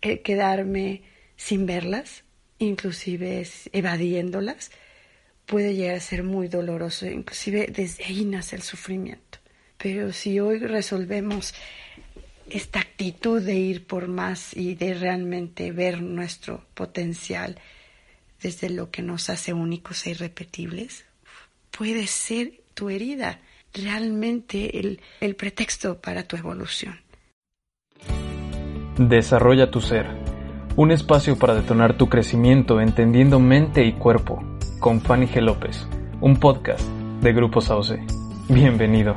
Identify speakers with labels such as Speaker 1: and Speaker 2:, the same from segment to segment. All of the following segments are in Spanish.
Speaker 1: el quedarme sin verlas, inclusive evadiéndolas, puede llegar a ser muy doloroso, inclusive desde ahí nace el sufrimiento. Pero si hoy resolvemos esta actitud de ir por más y de realmente ver nuestro potencial desde lo que nos hace únicos e irrepetibles, puede ser tu herida realmente el, el pretexto para tu evolución.
Speaker 2: Desarrolla tu ser, un espacio para detonar tu crecimiento entendiendo mente y cuerpo, con Fanny G. López, un podcast de Grupo Sauce. Bienvenido.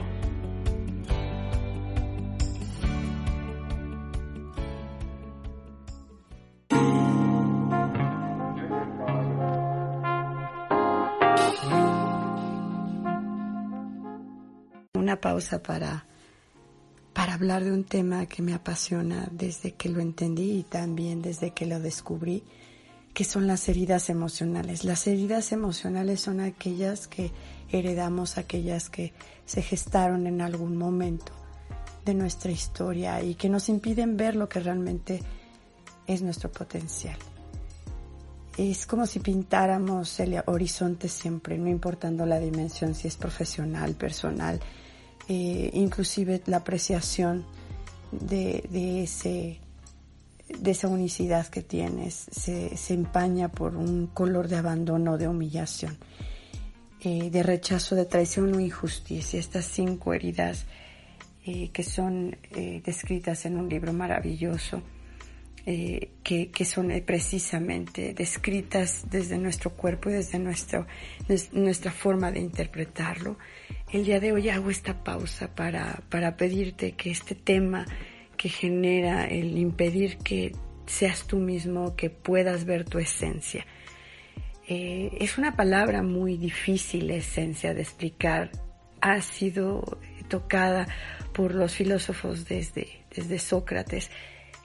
Speaker 1: Una pausa para hablar de un tema que me apasiona desde que lo entendí y también desde que lo descubrí, que son las heridas emocionales. Las heridas emocionales son aquellas que heredamos, aquellas que se gestaron en algún momento de nuestra historia y que nos impiden ver lo que realmente es nuestro potencial. Es como si pintáramos el horizonte siempre, no importando la dimensión, si es profesional, personal, eh, inclusive la apreciación de, ese, de esa unicidad que tienes se, empaña por un color de abandono, de humillación, eh, de rechazo, de traición o injusticia. Estas cinco heridas eh, que son descritas en un libro maravilloso. Que, que, son precisamente descritas desde nuestro cuerpo y desde nuestra forma de interpretarlo el día de hoy hago esta pausa para, pedirte que este tema que genera el impedir que seas tú mismo, que puedas ver tu esencia. Eh, es una palabra muy difícil, esencia, de explicar. Ha sido tocada por los filósofos desde Sócrates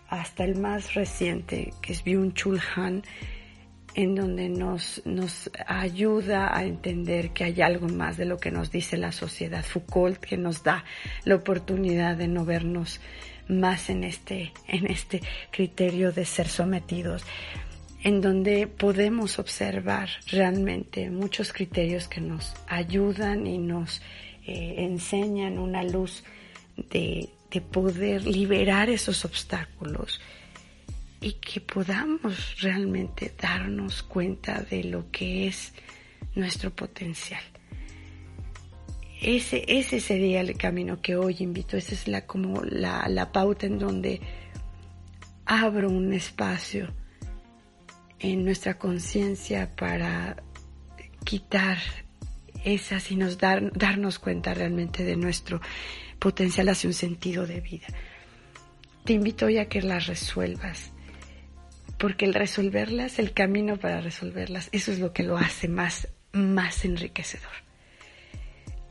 Speaker 1: hasta el más reciente, que es Byung-Chul Han, en donde nos, nos ayuda a entender que hay algo más de lo que nos dice la sociedad. Foucault que nos da la oportunidad de no vernos más en este, en este criterio de ser sometidos, en donde podemos observar realmente muchos criterios que nos ayudan y nos eh, enseñan una luz de, de poder liberar esos obstáculos y que podamos realmente darnos cuenta de lo que es nuestro potencial. Ese, ese sería el camino que hoy invito, esa es la, como la, la pauta en donde abro un espacio en nuestra conciencia para quitar esas y nos dar, darnos cuenta realmente de nuestro potencial hacia un sentido de vida. Te invito hoy a que las resuelvas, porque el resolverlas, el camino para resolverlas, eso es lo que lo hace más, más enriquecedor.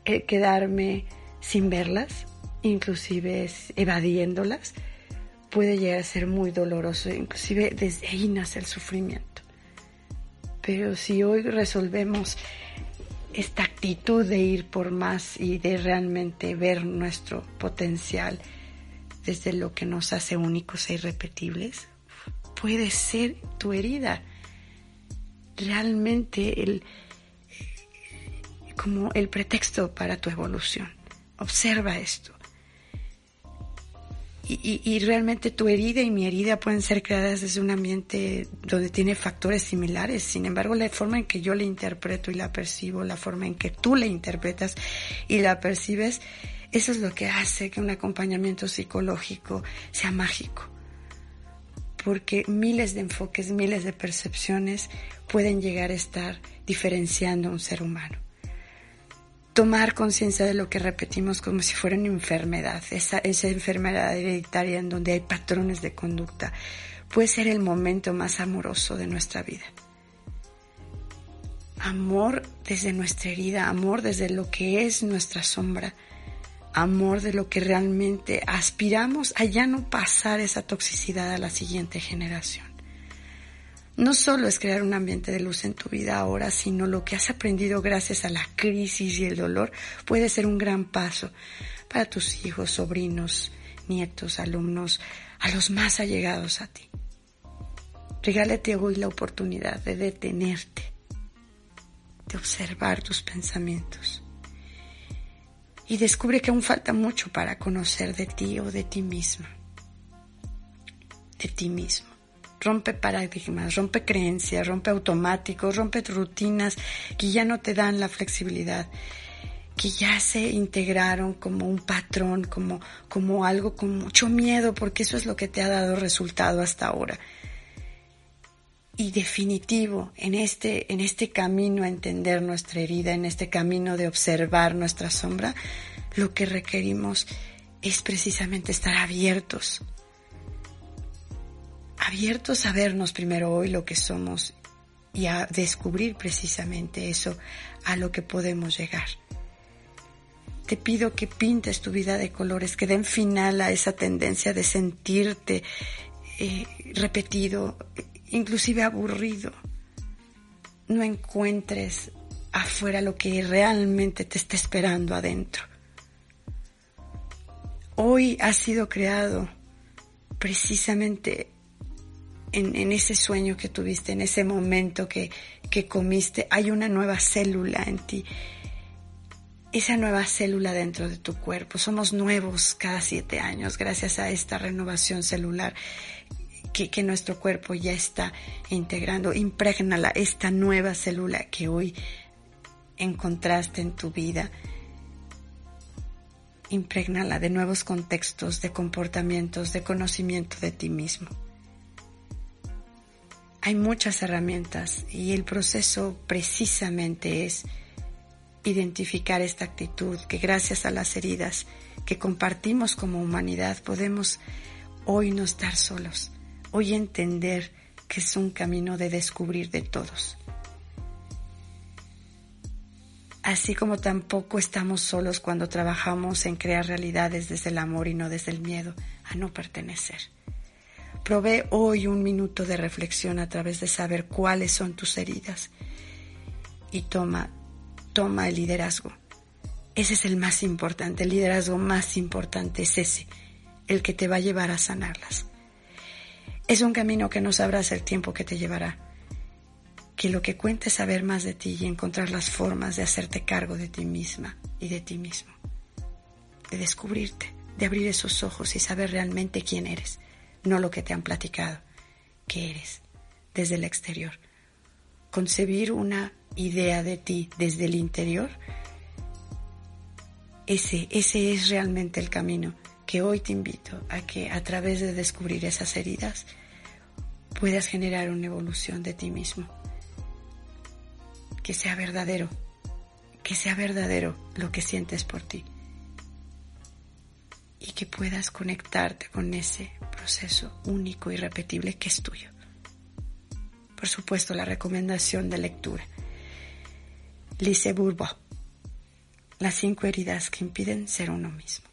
Speaker 1: El quedarme sin verlas, inclusive evadiéndolas, puede llegar a ser muy doloroso, inclusive desde ahí nace el sufrimiento. Pero si hoy resolvemos esta actitud de ir por más y de realmente ver nuestro potencial desde lo que nos hace únicos e irrepetibles, puede ser tu herida. Realmente el, como el pretexto para tu evolución. Observa esto. Y, y, realmente tu herida y mi herida pueden ser creadas desde un ambiente donde tiene factores similares. Sin embargo, la forma en que yo la interpreto y la percibo, la forma en que tú la interpretas y la percibes, eso es lo que hace que un acompañamiento psicológico sea mágico porque miles de enfoques, miles de percepciones pueden llegar a estar diferenciando a un ser humano. Tomar conciencia de lo que repetimos como si fuera una enfermedad, esa, enfermedad hereditaria en donde hay patrones de conducta, puede ser el momento más amoroso de nuestra vida. Amor desde nuestra herida, amor desde lo que es nuestra sombra, amor de lo que realmente aspiramos a ya no pasar esa toxicidad a la siguiente generación. No solo es crear un ambiente de luz en tu vida ahora, sino lo que has aprendido gracias a la crisis y el dolor puede ser un gran paso para tus hijos, sobrinos, nietos, alumnos, a los más allegados a ti. Regálate hoy la oportunidad de detenerte, de observar tus pensamientos y descubre que aún falta mucho para conocer de ti o de ti mismo. De ti mismo. Rompe paradigmas, rompe creencias, rompe automáticos, rompe rutinas que ya no te dan la flexibilidad, que ya se integraron como un patrón, como, como algo con mucho miedo, porque eso es lo que te ha dado resultado hasta ahora. Y definitivo, en este, en este camino a entender nuestra herida, en este camino de observar nuestra sombra, lo que requerimos es precisamente estar abiertos. Abiertos a vernos primero hoy lo que somos y a descubrir precisamente eso a lo que podemos llegar. Te pido que pintes tu vida de colores, que den final a esa tendencia de sentirte eh, repetido, inclusive aburrido. No encuentres afuera lo que realmente te está esperando adentro. Hoy ha sido creado precisamente en, ese sueño que tuviste, en ese momento que, que comiste, hay una nueva célula en ti. Esa nueva célula dentro de tu cuerpo. Somos nuevos cada siete años gracias a esta renovación celular que, nuestro cuerpo ya está integrando. Impregnala, esta nueva célula que hoy encontraste en tu vida. Impregnala de nuevos contextos, de comportamientos, de conocimiento de ti mismo. Hay muchas herramientas y el proceso precisamente es identificar esta actitud que gracias a las heridas que compartimos como humanidad podemos hoy no estar solos, hoy entender que es un camino de descubrir de todos. Así como tampoco estamos solos cuando trabajamos en crear realidades desde el amor y no desde el miedo a no pertenecer. Provee hoy un minuto de reflexión a través de saber cuáles son tus heridas y toma, toma el liderazgo. Ese es el más importante, el liderazgo más importante es ese, el que te va a llevar a sanarlas. Es un camino que no sabrás el tiempo que te llevará. Que lo que cuente es saber más de ti y encontrar las formas de hacerte cargo de ti misma y de ti mismo. De descubrirte, de abrir esos ojos y saber realmente quién eres, no lo que te han platicado, que eres desde el exterior. Concebir una idea de ti desde el interior, ese, ese es realmente el camino que hoy te invito a que a través de descubrir esas heridas puedas generar una evolución de ti mismo. Que sea verdadero, que sea verdadero lo que sientes por ti. Y que puedas conectarte con ese proceso único y repetible que es tuyo. Por supuesto, la recomendación de lectura. Lise Bourbeau. Las cinco heridas que impiden ser uno mismo.